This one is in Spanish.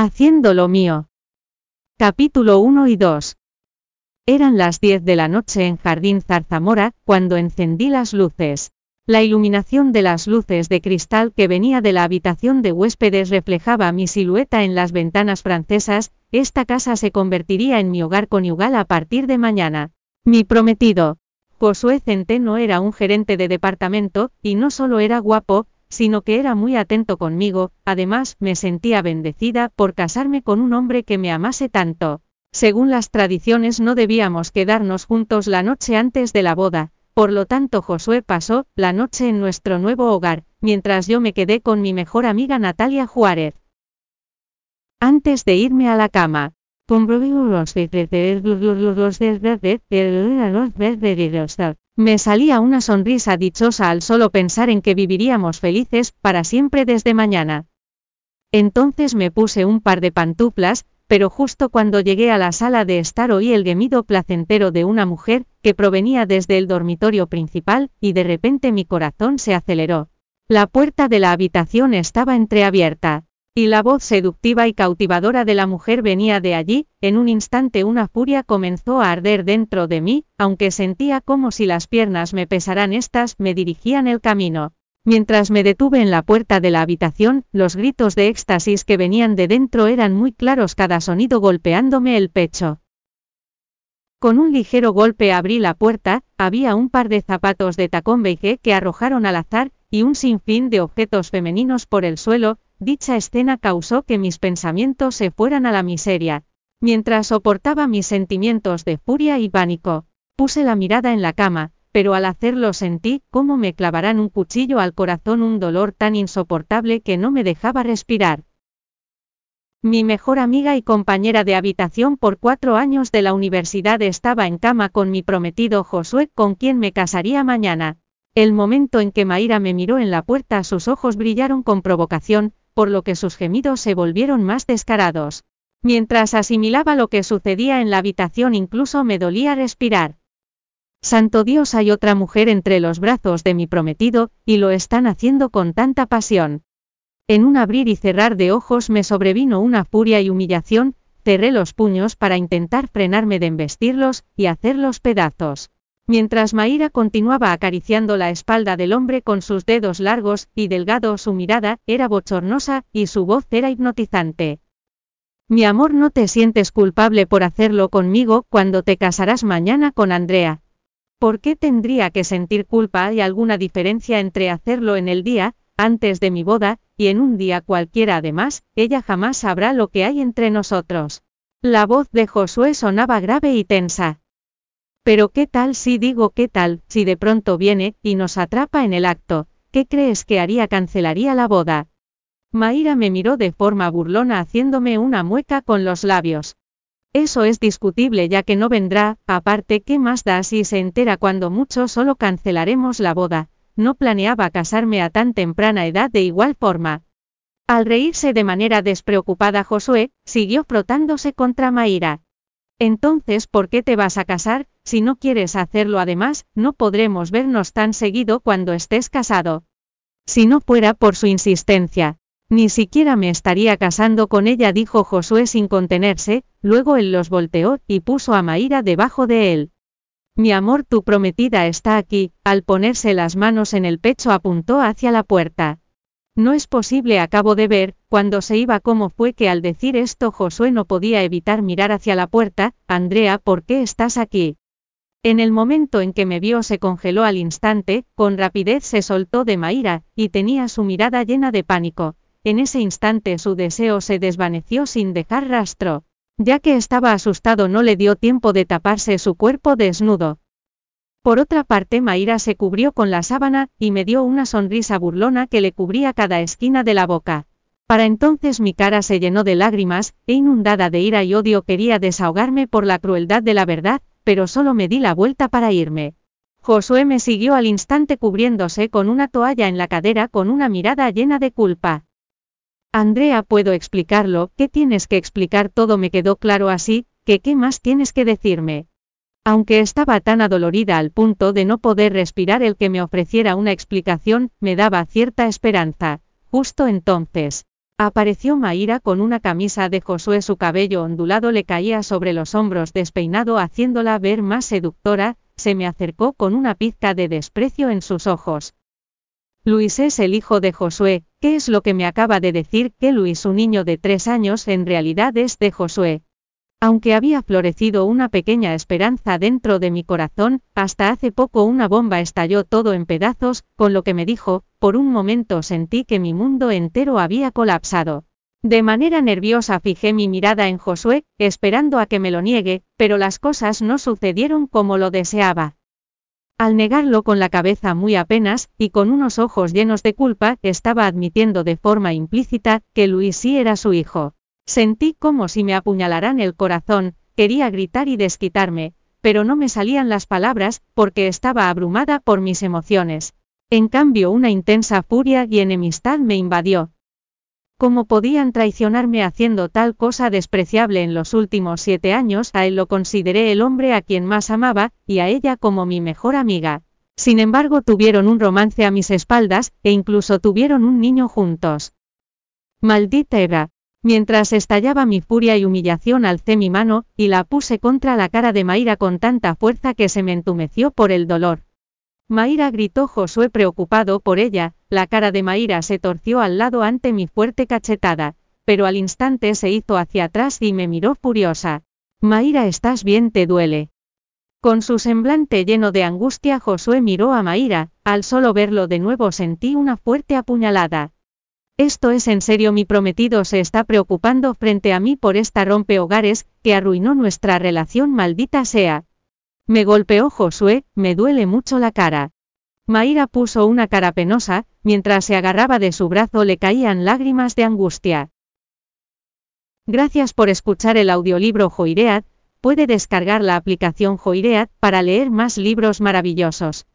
Haciendo lo mío. Capítulo 1 y 2. Eran las 10 de la noche en Jardín Zarzamora, cuando encendí las luces. La iluminación de las luces de cristal que venía de la habitación de huéspedes reflejaba mi silueta en las ventanas francesas, esta casa se convertiría en mi hogar conyugal a partir de mañana. Mi prometido. Josué Centeno era un gerente de departamento, y no solo era guapo, sino que era muy atento conmigo, además me sentía bendecida por casarme con un hombre que me amase tanto. Según las tradiciones no debíamos quedarnos juntos la noche antes de la boda, por lo tanto Josué pasó la noche en nuestro nuevo hogar, mientras yo me quedé con mi mejor amiga Natalia Juárez. Antes de irme a la cama, me salía una sonrisa dichosa al solo pensar en que viviríamos felices para siempre desde mañana. Entonces me puse un par de pantuflas, pero justo cuando llegué a la sala de estar oí el gemido placentero de una mujer, que provenía desde el dormitorio principal, y de repente mi corazón se aceleró. La puerta de la habitación estaba entreabierta. Y la voz seductiva y cautivadora de la mujer venía de allí, en un instante una furia comenzó a arder dentro de mí, aunque sentía como si las piernas me pesaran estas, me dirigían el camino. Mientras me detuve en la puerta de la habitación, los gritos de éxtasis que venían de dentro eran muy claros cada sonido golpeándome el pecho. Con un ligero golpe abrí la puerta, había un par de zapatos de tacón beige que arrojaron al azar, y un sinfín de objetos femeninos por el suelo, Dicha escena causó que mis pensamientos se fueran a la miseria. Mientras soportaba mis sentimientos de furia y pánico, puse la mirada en la cama, pero al hacerlo sentí cómo me clavarán un cuchillo al corazón un dolor tan insoportable que no me dejaba respirar. Mi mejor amiga y compañera de habitación por cuatro años de la universidad estaba en cama con mi prometido Josué con quien me casaría mañana. El momento en que Maira me miró en la puerta sus ojos brillaron con provocación, por lo que sus gemidos se volvieron más descarados. Mientras asimilaba lo que sucedía en la habitación incluso me dolía respirar. Santo Dios hay otra mujer entre los brazos de mi prometido, y lo están haciendo con tanta pasión. En un abrir y cerrar de ojos me sobrevino una furia y humillación, cerré los puños para intentar frenarme de embestirlos, y hacerlos pedazos. Mientras Maíra continuaba acariciando la espalda del hombre con sus dedos largos y delgados, su mirada era bochornosa y su voz era hipnotizante. Mi amor, no te sientes culpable por hacerlo conmigo cuando te casarás mañana con Andrea. ¿Por qué tendría que sentir culpa? ¿Hay alguna diferencia entre hacerlo en el día, antes de mi boda, y en un día cualquiera además? Ella jamás sabrá lo que hay entre nosotros. La voz de Josué sonaba grave y tensa. Pero ¿qué tal si digo qué tal, si de pronto viene, y nos atrapa en el acto? ¿Qué crees que haría? Cancelaría la boda. Maíra me miró de forma burlona haciéndome una mueca con los labios. Eso es discutible ya que no vendrá, aparte, ¿qué más da si se entera cuando mucho solo cancelaremos la boda? No planeaba casarme a tan temprana edad de igual forma. Al reírse de manera despreocupada Josué, siguió frotándose contra Maíra. Entonces, ¿por qué te vas a casar? Si no quieres hacerlo además, no podremos vernos tan seguido cuando estés casado. Si no fuera por su insistencia, ni siquiera me estaría casando con ella, dijo Josué sin contenerse, luego él los volteó y puso a Maíra debajo de él. Mi amor, tu prometida está aquí, al ponerse las manos en el pecho apuntó hacia la puerta. No es posible, acabo de ver, cuando se iba cómo fue que al decir esto Josué no podía evitar mirar hacia la puerta, Andrea, ¿por qué estás aquí? En el momento en que me vio se congeló al instante, con rapidez se soltó de Maíra, y tenía su mirada llena de pánico. En ese instante su deseo se desvaneció sin dejar rastro. Ya que estaba asustado no le dio tiempo de taparse su cuerpo desnudo. Por otra parte Maíra se cubrió con la sábana, y me dio una sonrisa burlona que le cubría cada esquina de la boca. Para entonces mi cara se llenó de lágrimas, e inundada de ira y odio quería desahogarme por la crueldad de la verdad, pero solo me di la vuelta para irme. Josué me siguió al instante cubriéndose con una toalla en la cadera con una mirada llena de culpa. Andrea, puedo explicarlo, ¿qué tienes que explicar? Todo me quedó claro así, que qué más tienes que decirme. Aunque estaba tan adolorida al punto de no poder respirar el que me ofreciera una explicación, me daba cierta esperanza. Justo entonces, Apareció Maíra con una camisa de Josué, su cabello ondulado le caía sobre los hombros despeinado haciéndola ver más seductora, se me acercó con una pizca de desprecio en sus ojos. Luis es el hijo de Josué, ¿qué es lo que me acaba de decir que Luis, un niño de tres años, en realidad es de Josué? Aunque había florecido una pequeña esperanza dentro de mi corazón, hasta hace poco una bomba estalló todo en pedazos, con lo que me dijo, por un momento sentí que mi mundo entero había colapsado. De manera nerviosa fijé mi mirada en Josué, esperando a que me lo niegue, pero las cosas no sucedieron como lo deseaba. Al negarlo con la cabeza muy apenas, y con unos ojos llenos de culpa, estaba admitiendo de forma implícita, que Luis sí era su hijo. Sentí como si me apuñalaran el corazón, quería gritar y desquitarme, pero no me salían las palabras, porque estaba abrumada por mis emociones. En cambio una intensa furia y enemistad me invadió. ¿Cómo podían traicionarme haciendo tal cosa despreciable en los últimos siete años? A él lo consideré el hombre a quien más amaba, y a ella como mi mejor amiga. Sin embargo tuvieron un romance a mis espaldas, e incluso tuvieron un niño juntos. Maldita Eva, Mientras estallaba mi furia y humillación alcé mi mano, y la puse contra la cara de Maíra con tanta fuerza que se me entumeció por el dolor. Maíra gritó Josué preocupado por ella, la cara de Maíra se torció al lado ante mi fuerte cachetada, pero al instante se hizo hacia atrás y me miró furiosa. Maíra, ¿estás bien? ¿Te duele? Con su semblante lleno de angustia Josué miró a Maíra, al solo verlo de nuevo sentí una fuerte apuñalada. Esto es en serio mi prometido se está preocupando frente a mí por esta rompehogares, que arruinó nuestra relación maldita sea. Me golpeó Josué, me duele mucho la cara. Maíra puso una cara penosa, mientras se agarraba de su brazo le caían lágrimas de angustia. Gracias por escuchar el audiolibro Joiread, puede descargar la aplicación Joiread para leer más libros maravillosos.